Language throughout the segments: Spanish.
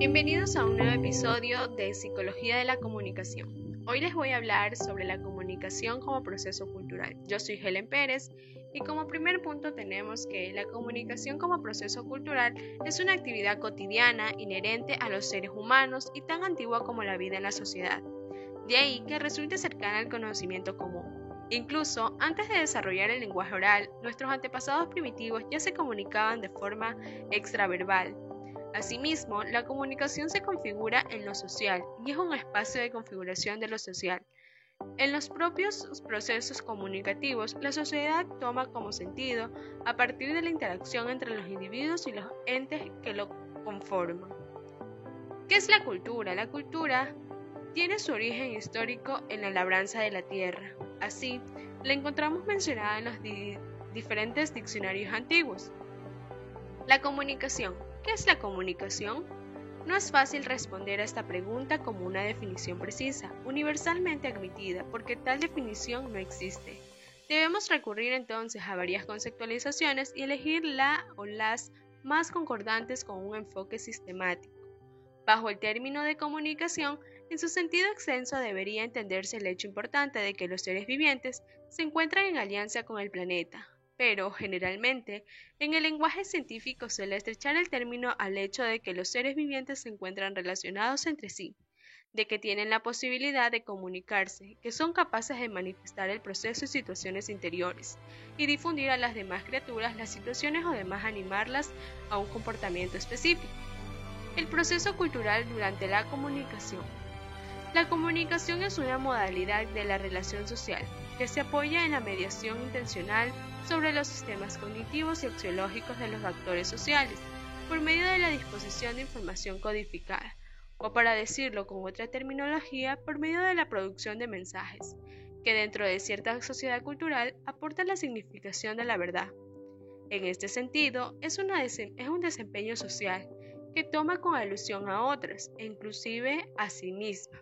Bienvenidos a un nuevo episodio de Psicología de la Comunicación. Hoy les voy a hablar sobre la comunicación como proceso cultural. Yo soy Helen Pérez y como primer punto tenemos que la comunicación como proceso cultural es una actividad cotidiana inherente a los seres humanos y tan antigua como la vida en la sociedad. De ahí que resulte cercana al conocimiento común. Incluso antes de desarrollar el lenguaje oral, nuestros antepasados primitivos ya se comunicaban de forma extraverbal, Asimismo, la comunicación se configura en lo social y es un espacio de configuración de lo social. En los propios procesos comunicativos, la sociedad toma como sentido a partir de la interacción entre los individuos y los entes que lo conforman. ¿Qué es la cultura? La cultura tiene su origen histórico en la labranza de la tierra. Así, la encontramos mencionada en los diferentes diccionarios antiguos. La comunicación ¿Qué es la comunicación? No es fácil responder a esta pregunta como una definición precisa, universalmente admitida, porque tal definición no existe. Debemos recurrir entonces a varias conceptualizaciones y elegir la o las más concordantes con un enfoque sistemático. Bajo el término de comunicación, en su sentido extenso debería entenderse el hecho importante de que los seres vivientes se encuentran en alianza con el planeta, pero generalmente en el lenguaje científico suele estrechar el término al hecho de que los seres vivientes se encuentran relacionados entre sí, de que tienen la posibilidad de comunicarse, que son capaces de manifestar el proceso y situaciones interiores, y difundir a las demás criaturas las situaciones o demás animarlas a un comportamiento específico. El proceso cultural durante la comunicación. La comunicación es una modalidad de la relación social que se apoya en la mediación intencional sobre los sistemas cognitivos y axiológicos de los actores sociales, por medio de la disposición de información codificada, o para decirlo con otra terminología, por medio de la producción de mensajes, que dentro de cierta sociedad cultural aportan la significación de la verdad. En este sentido, es, es un desempeño social que toma con alusión a otras e inclusive a sí misma.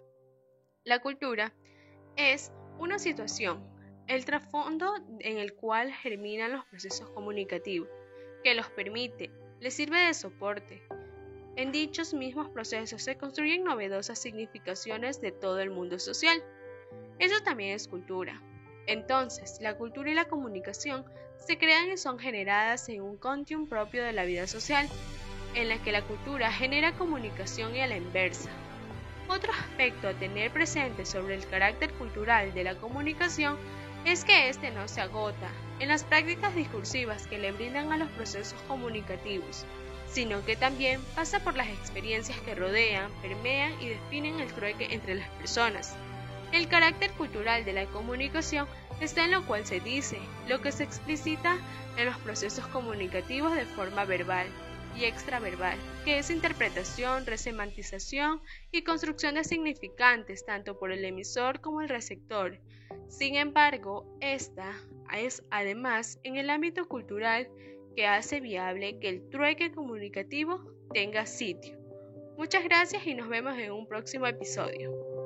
La cultura es una situación, el trasfondo en el cual germinan los procesos comunicativos, que los permite, les sirve de soporte. En dichos mismos procesos se construyen novedosas significaciones de todo el mundo social. Eso también es cultura. Entonces, la cultura y la comunicación se crean y son generadas en un continuum propio de la vida social, en la que la cultura genera comunicación y a la inversa. Otro aspecto a tener presente sobre el carácter cultural de la comunicación es que éste no se agota en las prácticas discursivas que le brindan a los procesos comunicativos, sino que también pasa por las experiencias que rodean, permean y definen el trueque entre las personas. El carácter cultural de la comunicación está en lo cual se dice, lo que se explicita en los procesos comunicativos de forma verbal y extraverbal, que es interpretación, resemantización y construcción de significantes tanto por el emisor como el receptor. Sin embargo, esta es además en el ámbito cultural que hace viable que el trueque comunicativo tenga sitio. Muchas gracias y nos vemos en un próximo episodio.